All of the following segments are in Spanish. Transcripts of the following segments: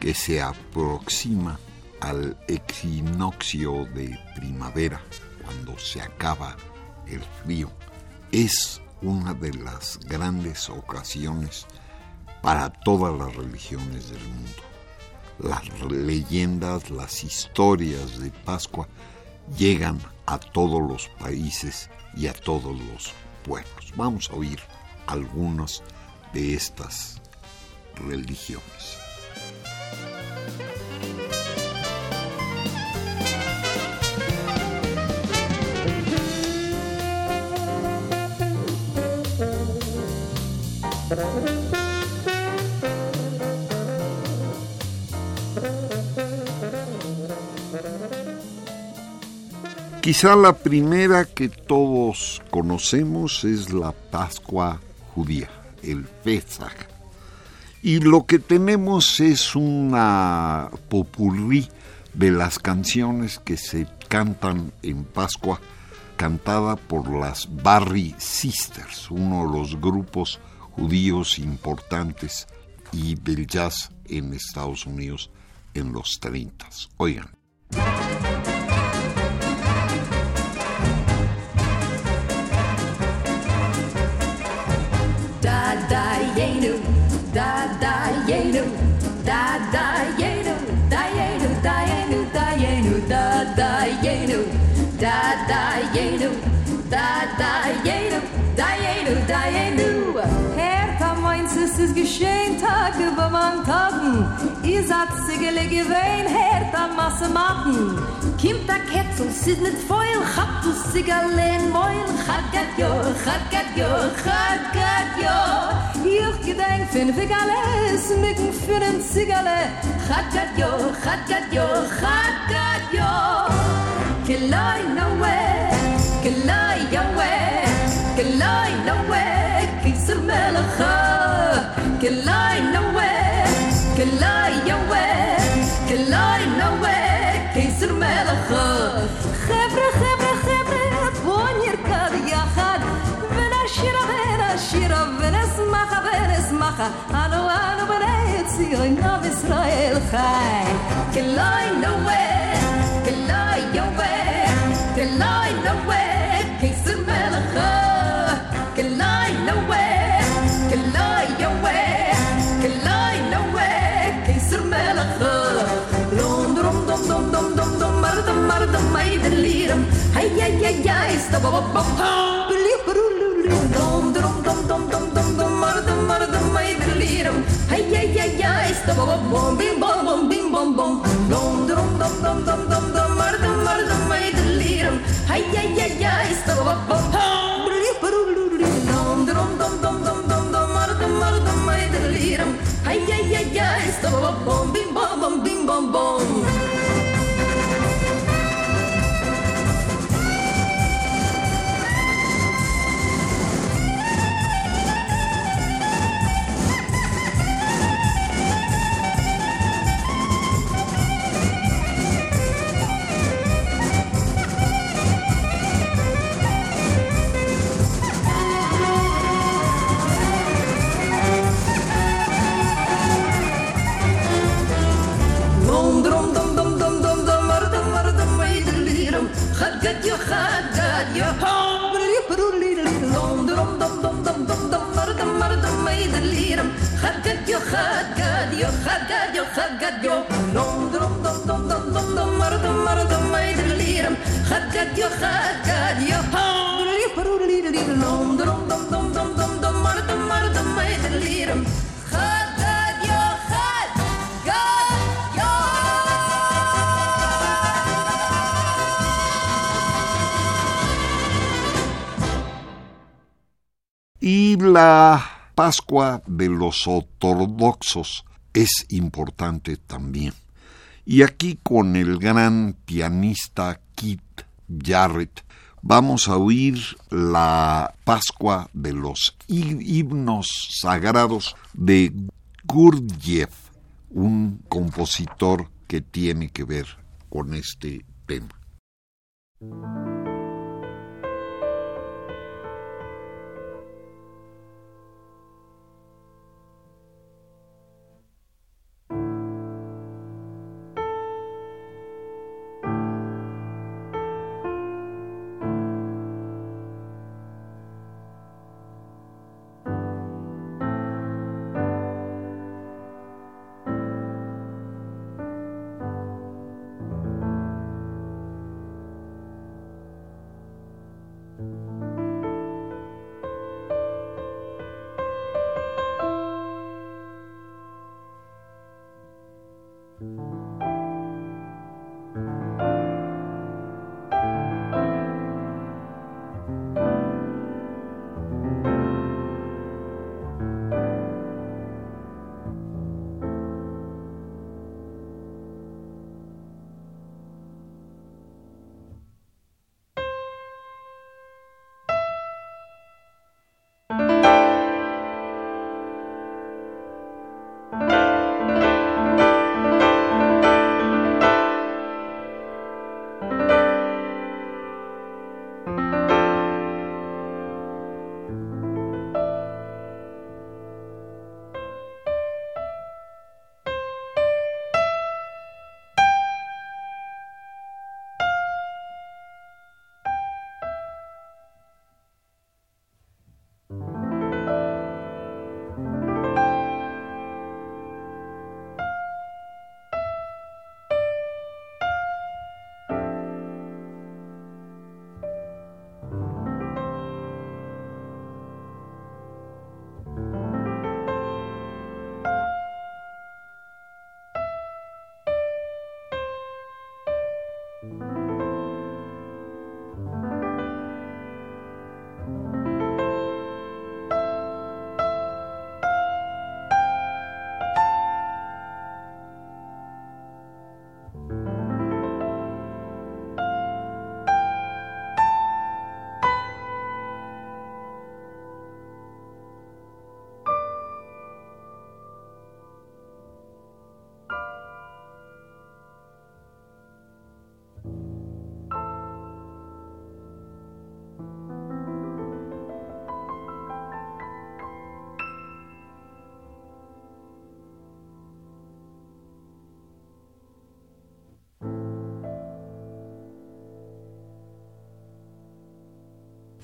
que se aproxima al equinoccio de primavera, cuando se acaba el frío, es una de las grandes ocasiones para todas las religiones del mundo. Las leyendas, las historias de Pascua llegan a todos los países y a todos los pueblos. Vamos a oír algunas de estas religiones. Quizá la primera que todos conocemos es la Pascua judía, el Pesach. Y lo que tenemos es una popurrí de las canciones que se cantan en Pascua, cantada por las Barry Sisters, uno de los grupos judíos importantes y del jazz en Estados Unidos en los 30. Oigan. gesagt, sie wein her da masse machen. Kimt da Ketz und sit nit feul, hab du sie moil moin, hat gat jo, hat gat jo, hat gat jo. Ich gedenk fin figale, mit für den Zigale. Hat gat jo, hat gat jo, hat gat jo. Kelai no we, kelai yo we, kelai no we, kisemelach. Kelai no we. كلا يويك كلا ينويك كيسر ملخا خبرة خبرة خبرة بون يركض يا خاد بنا شيرة بنا شيرة بنا سماخة بنا سماخة. أنا وأنا بنيت صيغنا بإسرائيل خاي. كلاي ينويك كلا يويك كلا ينويك jij Dom, dom, dom, dom, bom, bim, bom, bom, bim, bom, bom. get your heart, got your home. Dom dom dom dom dom yo, dom mardam mardam maydaliram khagat yo khagat yo khagat yo khagat yo dom dom dom dom dom yo, dom mardam mardam maydaliram khagat yo khagat yo dom dom dom dom dom Y la Pascua de los ortodoxos es importante también. Y aquí con el gran pianista Kit Jarrett vamos a oír la Pascua de los himnos sagrados de Gurdjieff, un compositor que tiene que ver con este tema.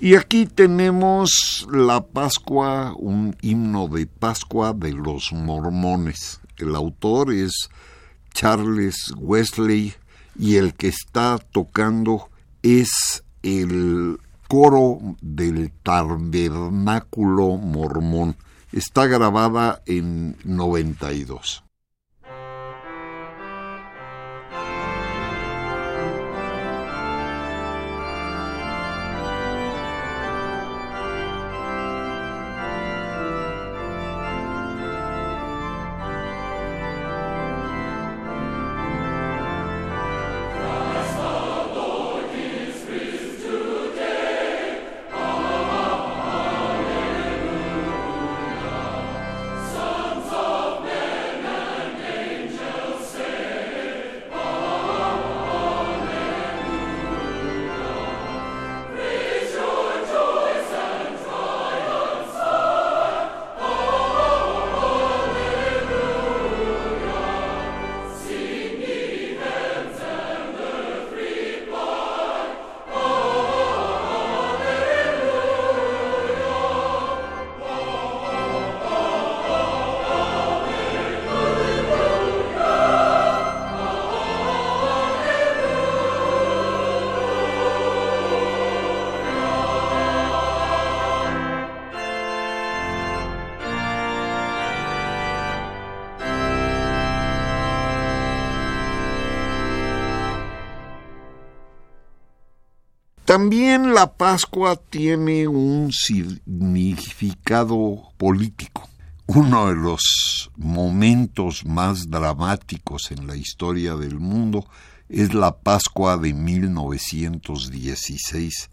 Y aquí tenemos la Pascua, un himno de Pascua de los mormones. El autor es Charles Wesley y el que está tocando es el coro del tabernáculo mormón. Está grabada en 92. También la Pascua tiene un significado político. Uno de los momentos más dramáticos en la historia del mundo es la Pascua de 1916,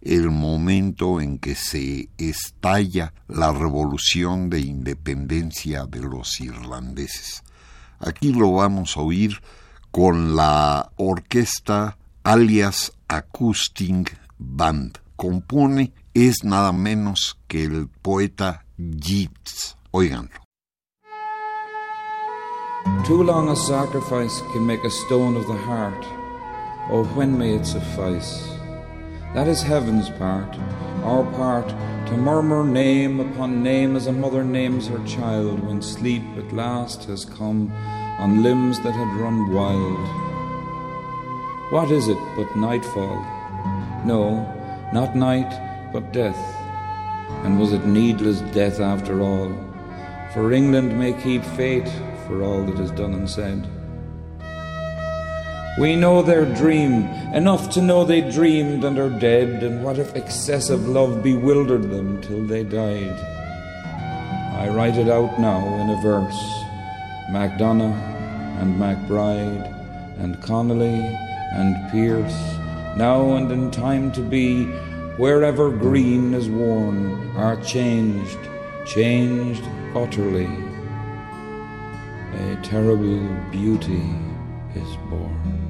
el momento en que se estalla la revolución de independencia de los irlandeses. Aquí lo vamos a oír con la orquesta alias Acoustic Band. Compone es nada menos que el poeta Yeats. Oiganlo. Too long a sacrifice can make a stone of the heart. Oh, when may it suffice? That is heaven's part, our part, to murmur name upon name as a mother names her child when sleep at last has come on limbs that had run wild. What is it but nightfall? No, not night, but death. And was it needless death after all? For England may keep fate for all that is done and said. We know their dream, enough to know they dreamed and are dead, and what if excessive love bewildered them till they died? I write it out now in a verse MacDonough and MacBride and Connolly and Pierce, now and in time to be, wherever green is worn, are changed, changed utterly. A terrible beauty is born.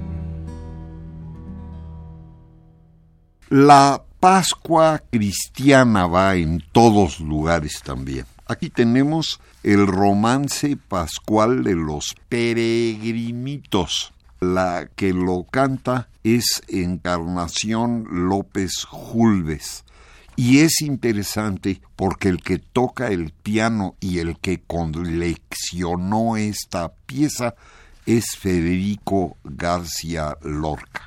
La Pascua cristiana va en todos lugares también. Aquí tenemos el romance pascual de los peregrinitos. La que lo canta es Encarnación López Julves. Y es interesante porque el que toca el piano y el que coleccionó esta pieza es Federico García Lorca.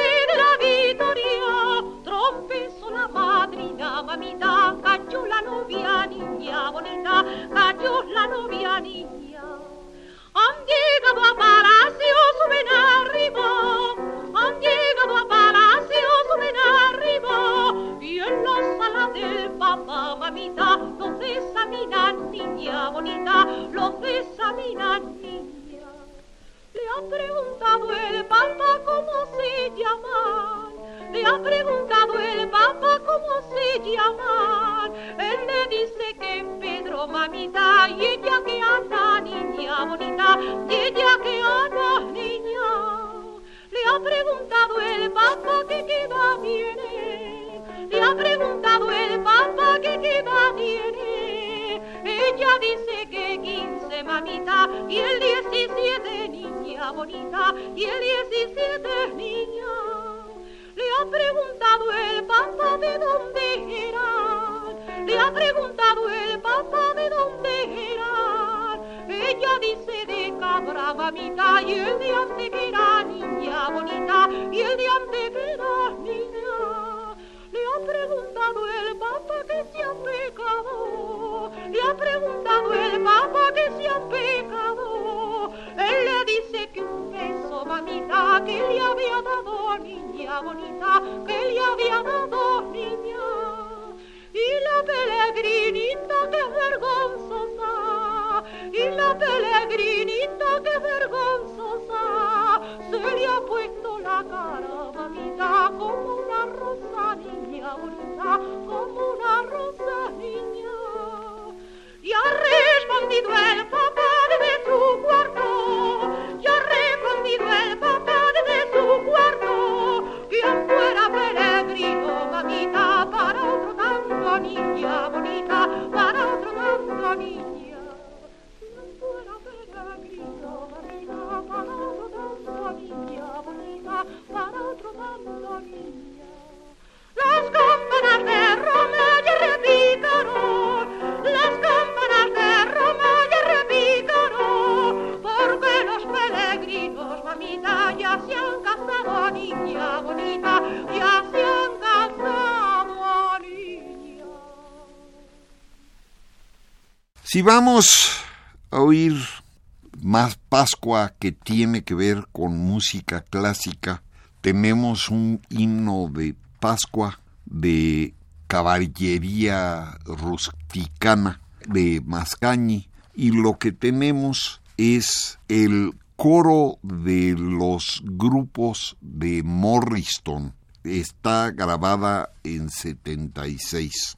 Si vamos a oír más Pascua que tiene que ver con música clásica, tenemos un himno de Pascua de caballería rusticana de Mascañi y lo que tenemos es el coro de los grupos de Morriston. Está grabada en 76.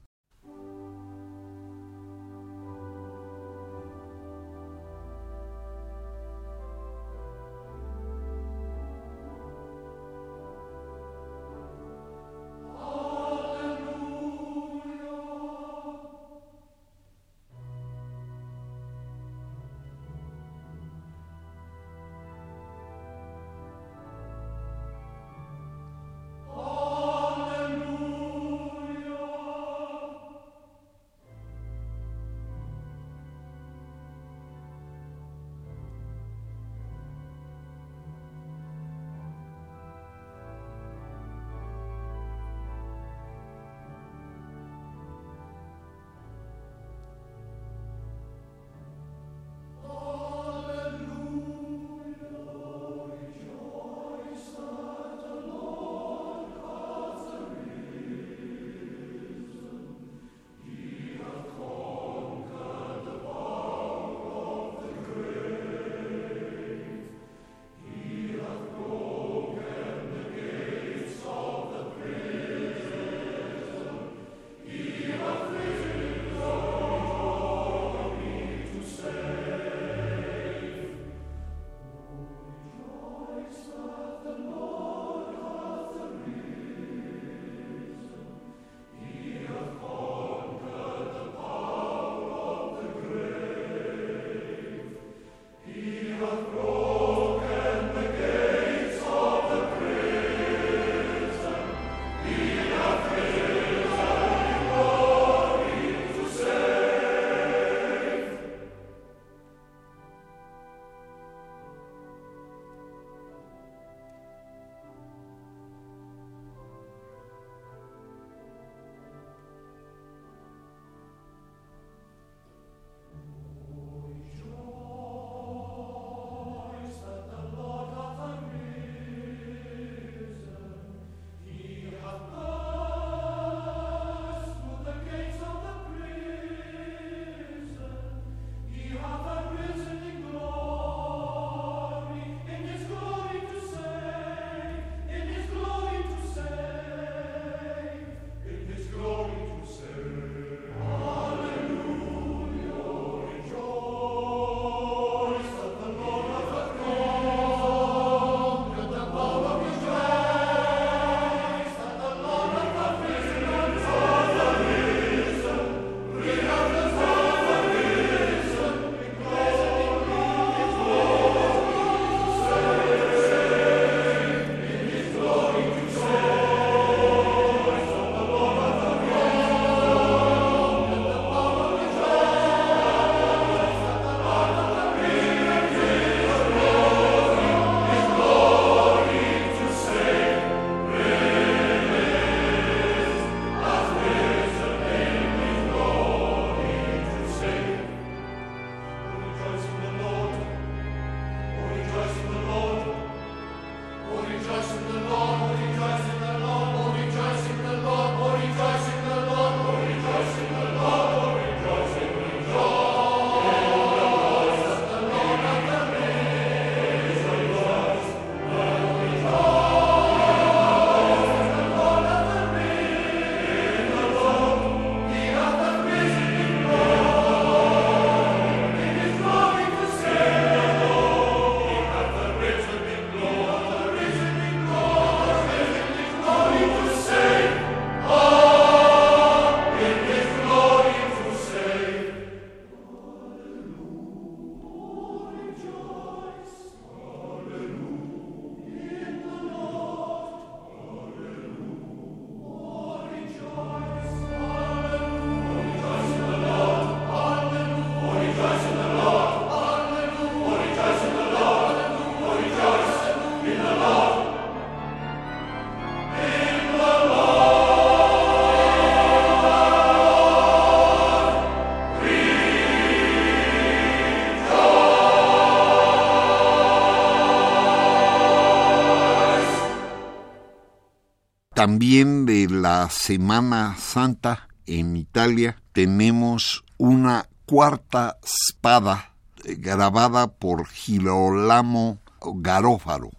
También de la Semana Santa en Italia tenemos una cuarta espada eh, grabada por Girolamo Garófaro.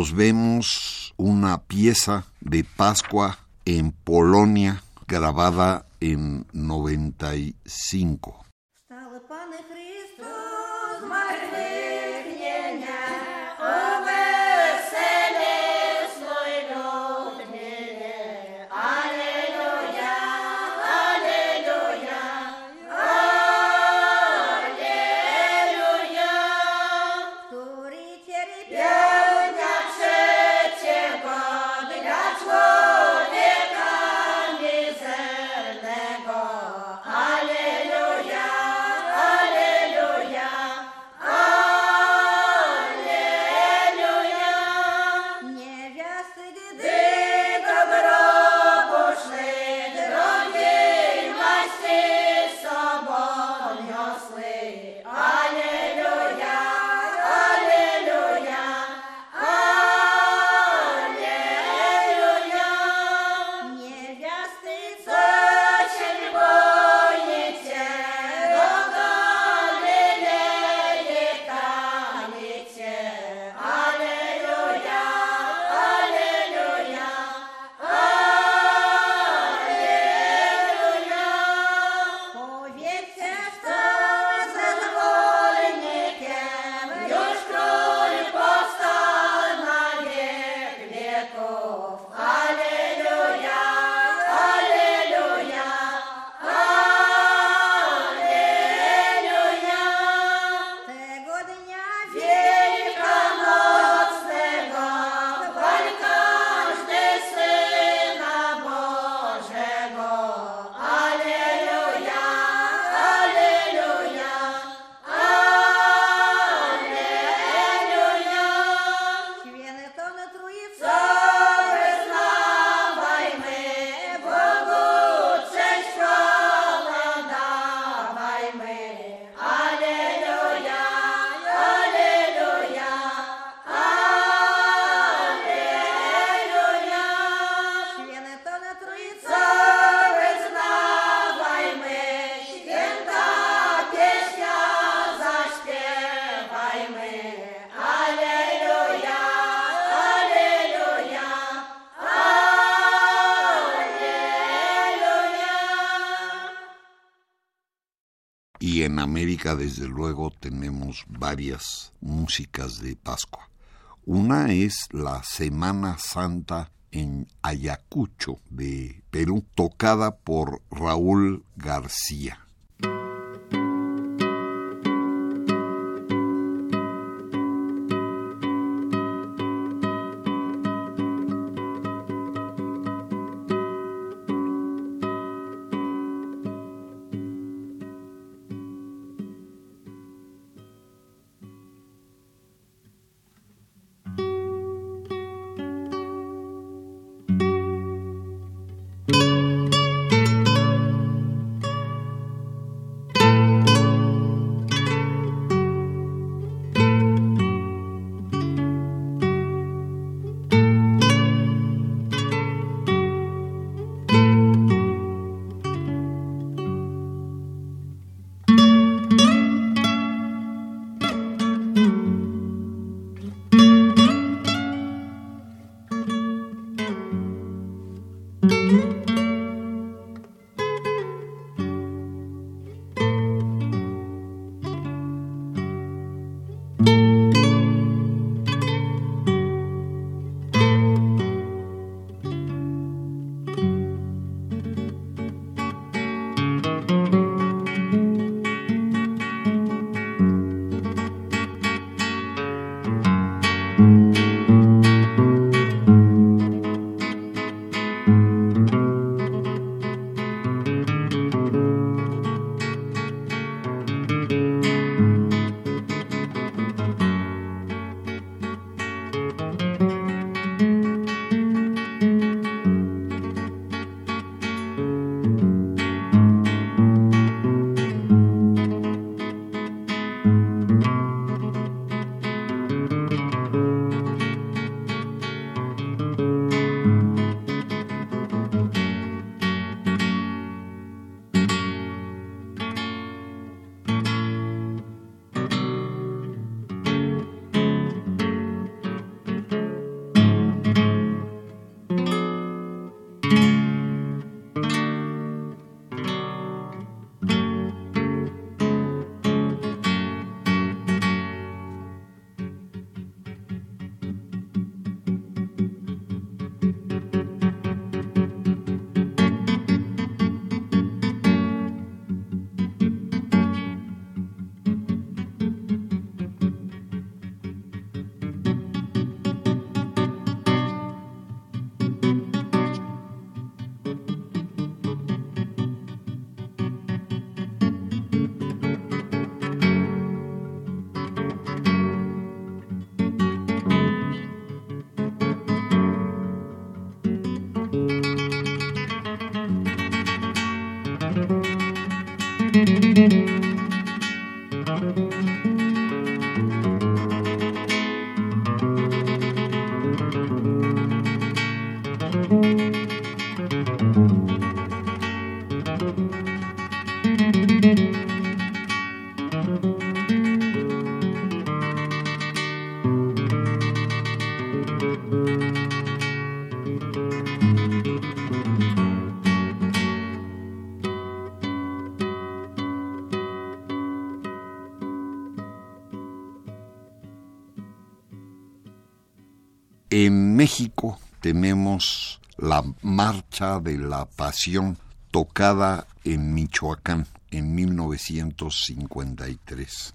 Nos vemos una pieza de Pascua en Polonia grabada en 95. Desde luego, tenemos varias músicas de Pascua. Una es la Semana Santa en Ayacucho, de Perú, tocada por Raúl García. Tenemos la Marcha de la Pasión tocada en Michoacán en 1953.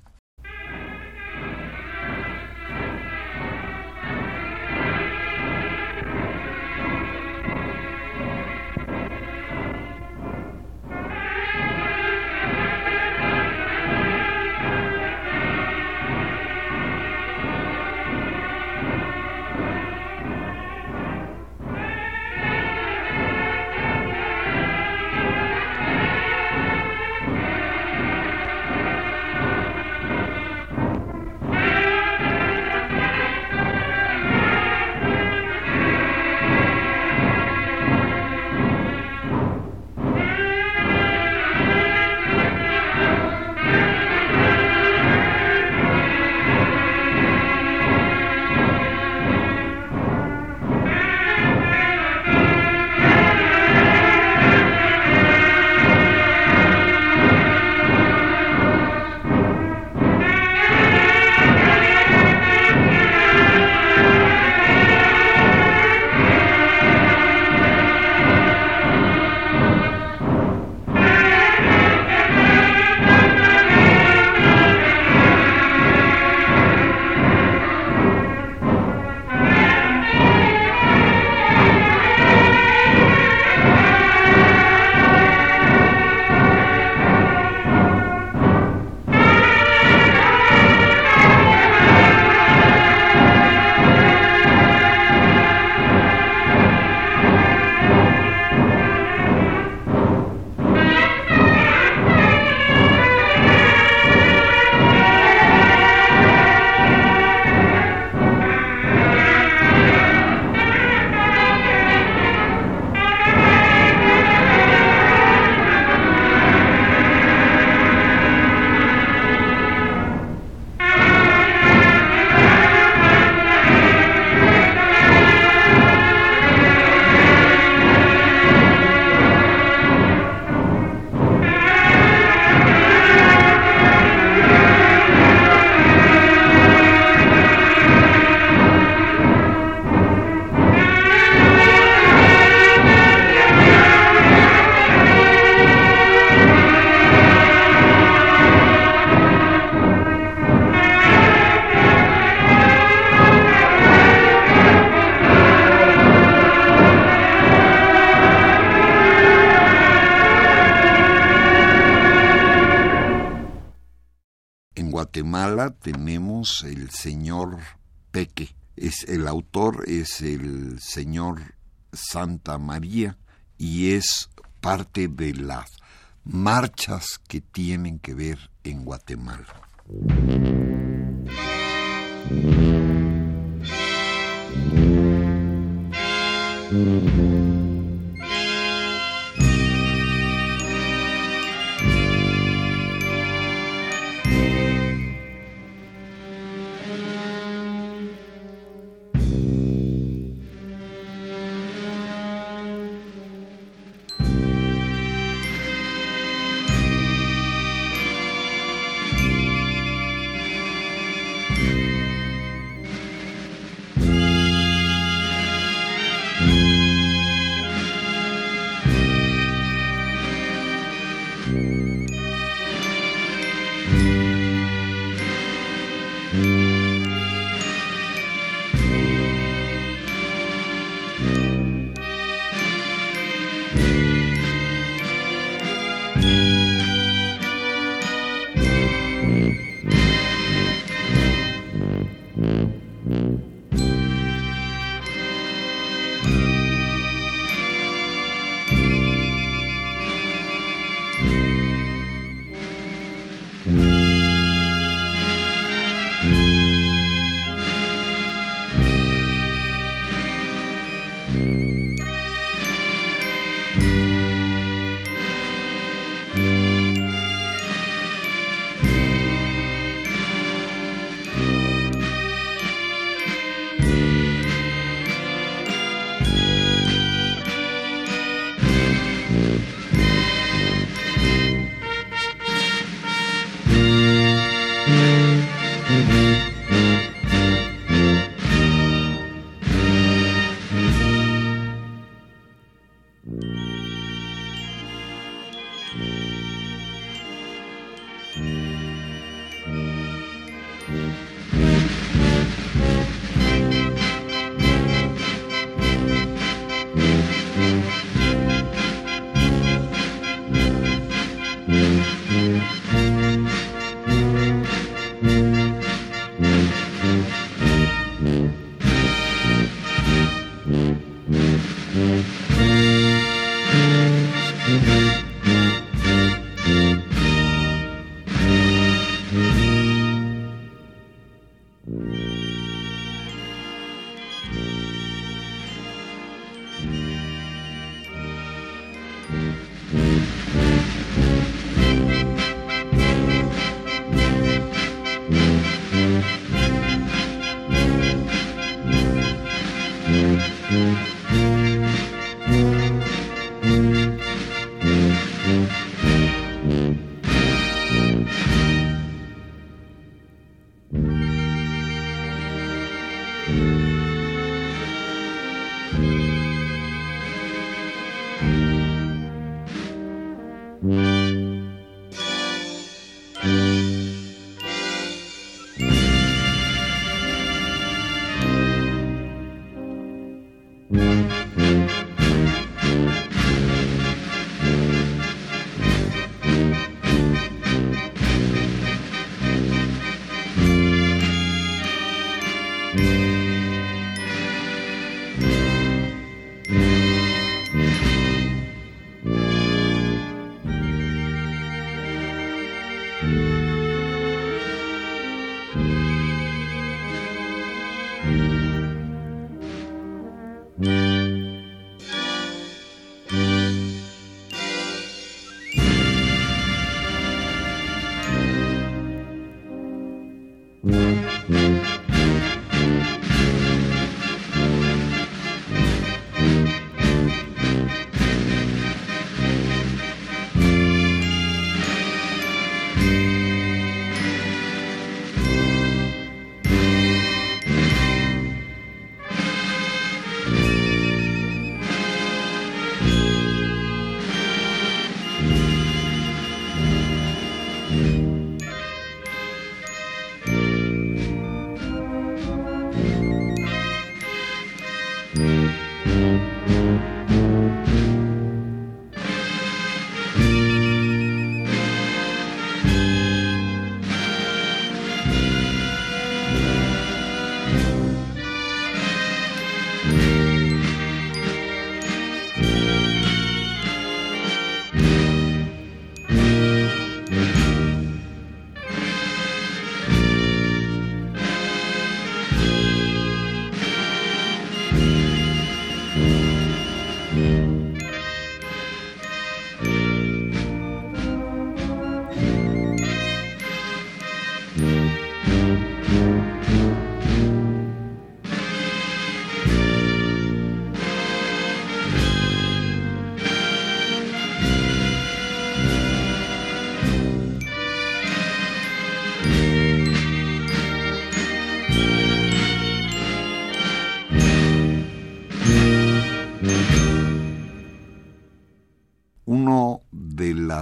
Tenemos el señor Peque. Es, el autor es el señor Santa María y es parte de las marchas que tienen que ver en Guatemala.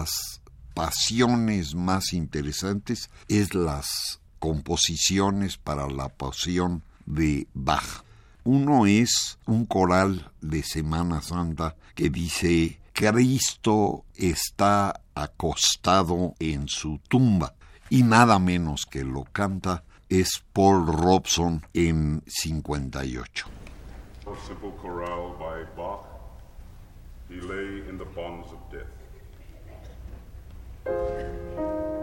Las pasiones más interesantes es las composiciones para la pasión de Bach. Uno es un coral de Semana Santa que dice Cristo está acostado en su tumba y nada menos que lo canta es Paul Robson en 58. A simple chorale by Bach. He lay in the bonds of death. 何?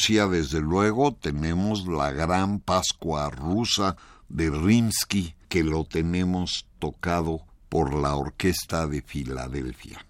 Rusia, desde luego, tenemos la gran Pascua rusa de Rimsky, que lo tenemos tocado por la Orquesta de Filadelfia.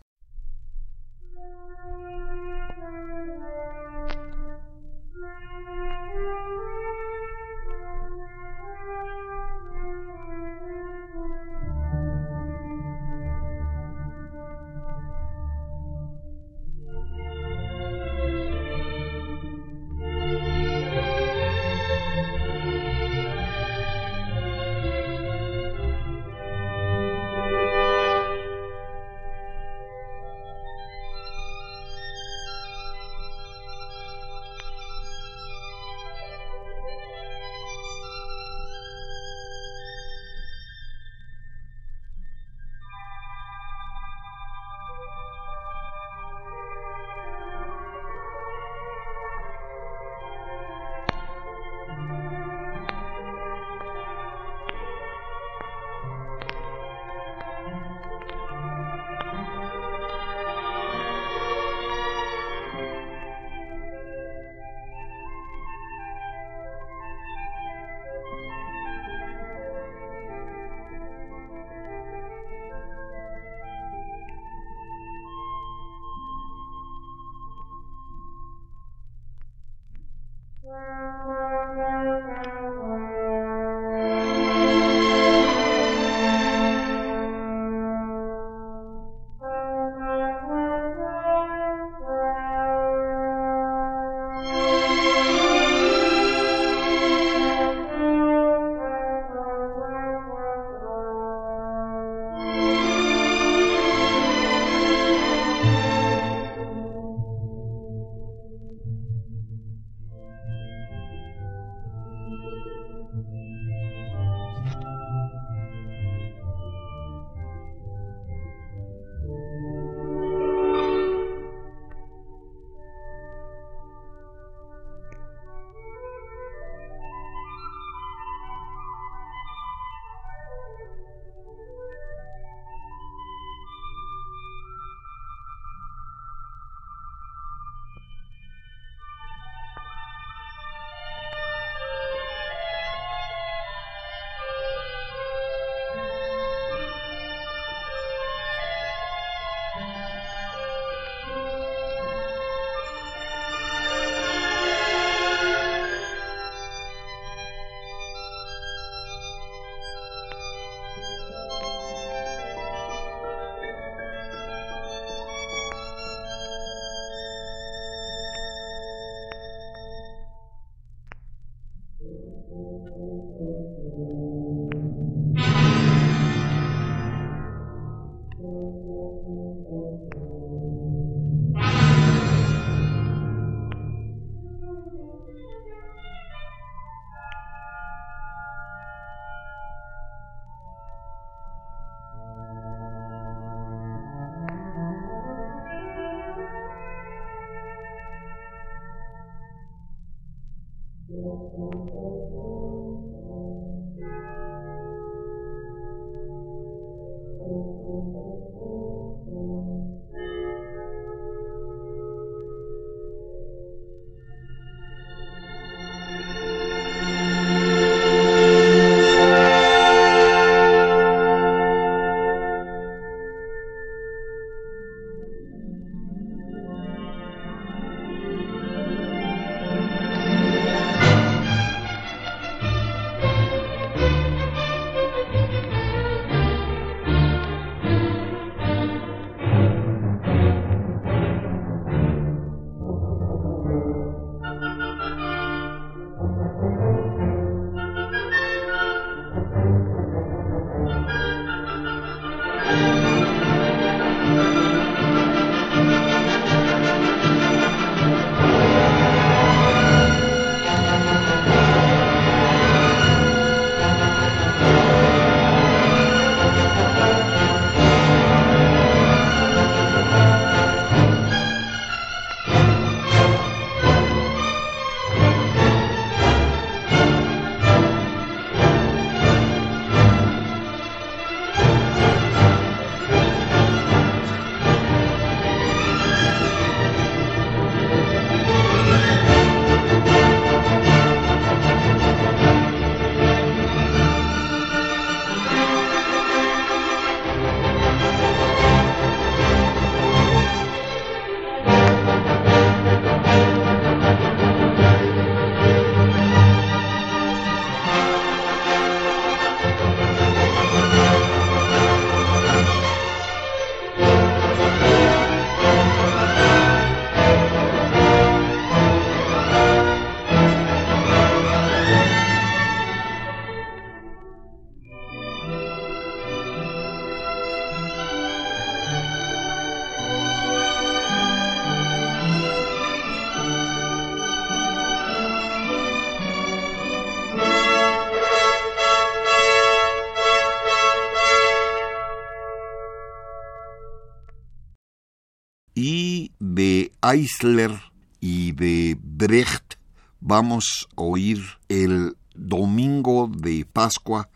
Eisler y de Brecht vamos a oír el Domingo de Pascua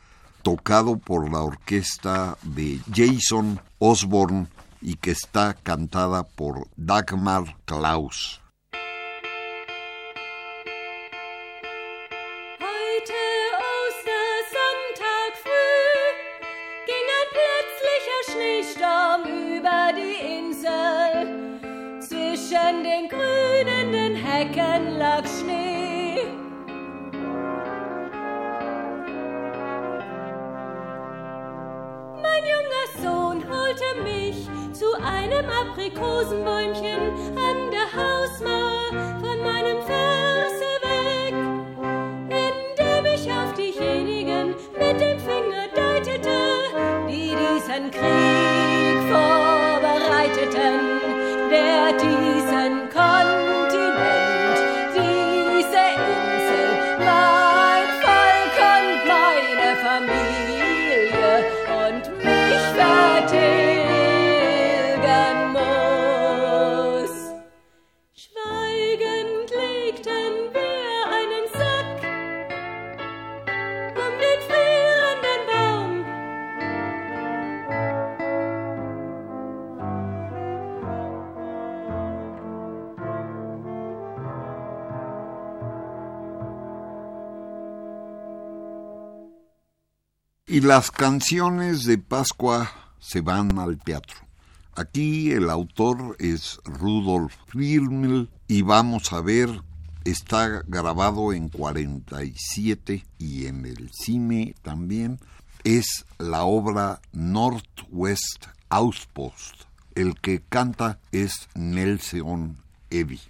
tocado por la orquesta de Jason Osborne y que está cantada por Dagmar Klaus. Flecken lag Schnee. Mein junger Sohn holte mich zu einem Aprikosenbäumchen an der Hausmauer von meinem Verse weg, indem ich auf diejenigen mit dem Finger deutete, die diesen Krieg vorbereiteten, der diesen Konflikt las canciones de Pascua se van al teatro. Aquí el autor es Rudolf Firmel y vamos a ver, está grabado en 47 y en el cine también, es la obra Northwest Outpost. El que canta es Nelson Eddy.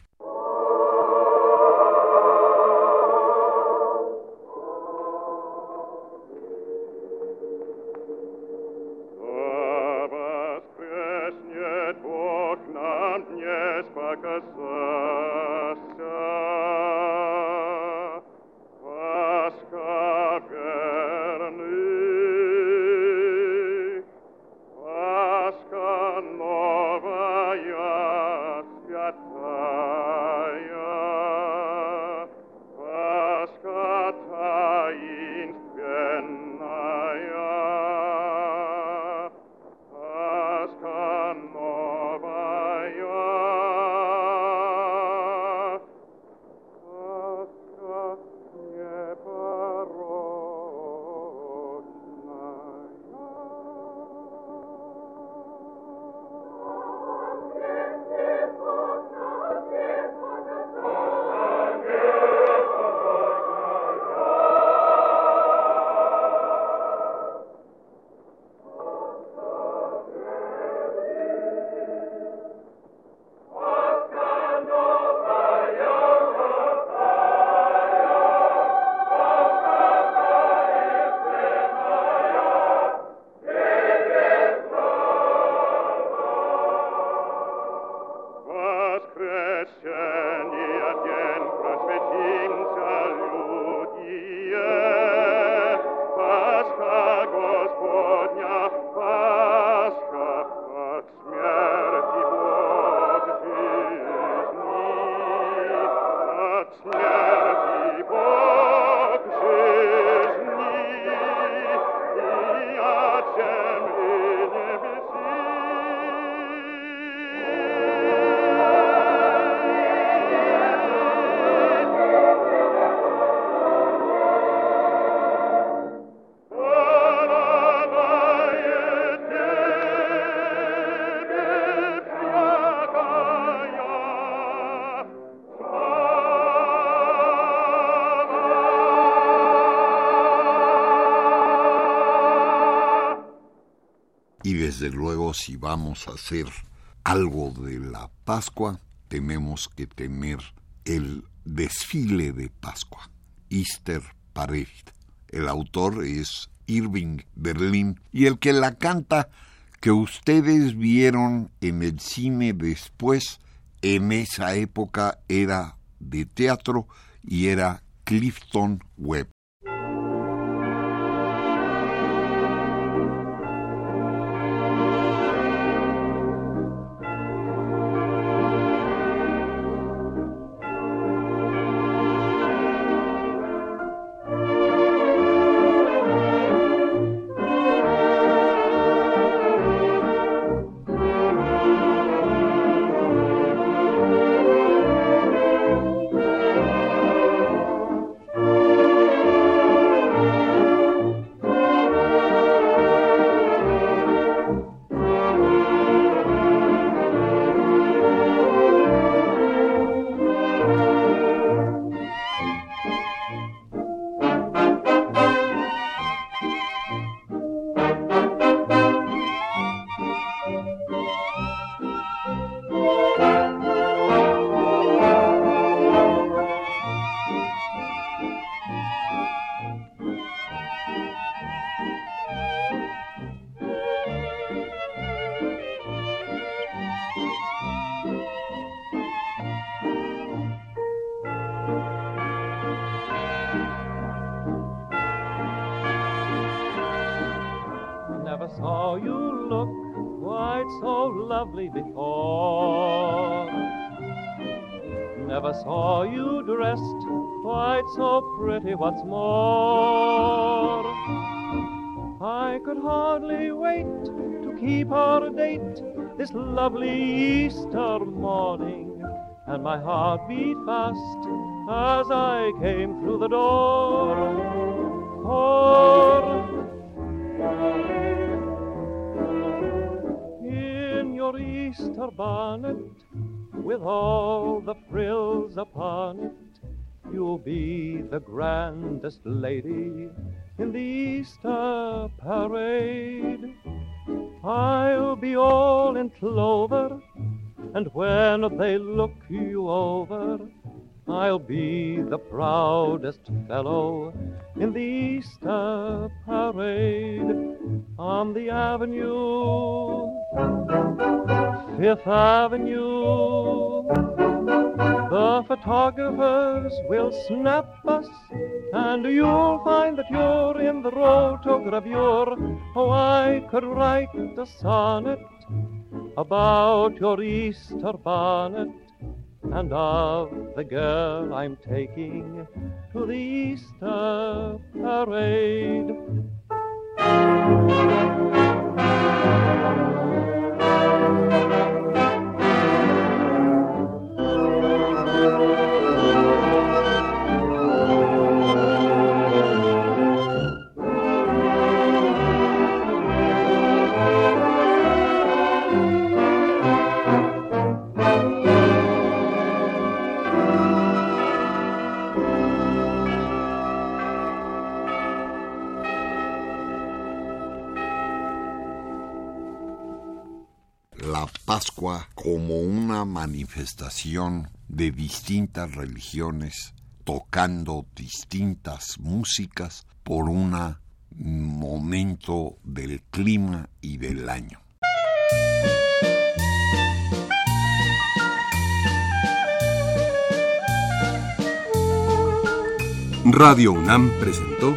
Si vamos a hacer algo de la Pascua, tenemos que tener el desfile de Pascua, Easter Parade. El autor es Irving Berlin y el que la canta que ustedes vieron en el cine después, en esa época era de teatro y era Clifton Webb. Grandest lady in the Easter parade. I'll be all in clover, and when they look you over, I'll be the proudest fellow in the Easter parade on the avenue, Fifth Avenue. The photographers will snap us, and you'll find that you're in the rotogravure. Oh, I could write a sonnet about your Easter bonnet and of the girl I'm taking to the Easter parade. Pascua como una manifestación de distintas religiones tocando distintas músicas por un momento del clima y del año. Radio UNAM presentó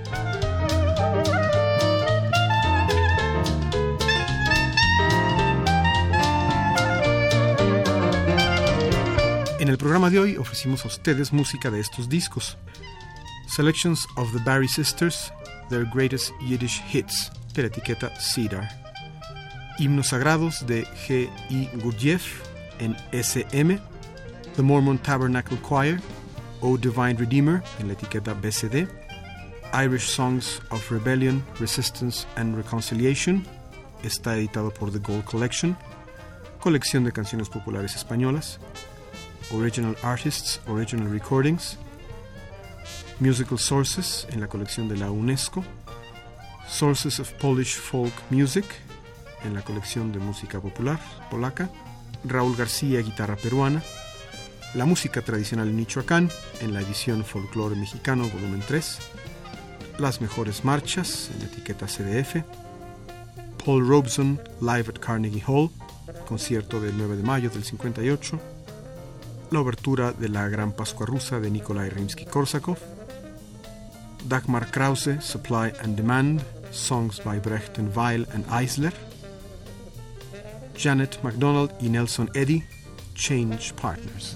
Programa de hoy ofrecimos a ustedes música de estos discos. Selections of the Barry Sisters, Their Greatest Yiddish Hits, de la etiqueta Cedar. Himnos sagrados de G. I. Gurdjieff en SM. The Mormon Tabernacle Choir, O Divine Redeemer, en la etiqueta BCD. Irish Songs of Rebellion, Resistance and Reconciliation, está editado por The Gold Collection. Colección de canciones populares españolas. Original Artists, Original Recordings, Musical Sources en la colección de la UNESCO, Sources of Polish Folk Music en la colección de música popular polaca, Raúl García, guitarra peruana, la música tradicional Michoacán en la edición Folklore Mexicano, volumen 3, las mejores marchas en la etiqueta CDF, Paul Robeson Live at Carnegie Hall, concierto del 9 de mayo del 58, la obertura de la Gran Pascua Rusa de Nikolai Rimsky-Korsakov, Dagmar Krause, Supply and Demand, Songs by Brecht and Weil and Eisler, Janet MacDonald y Nelson Eddy, Change Partners.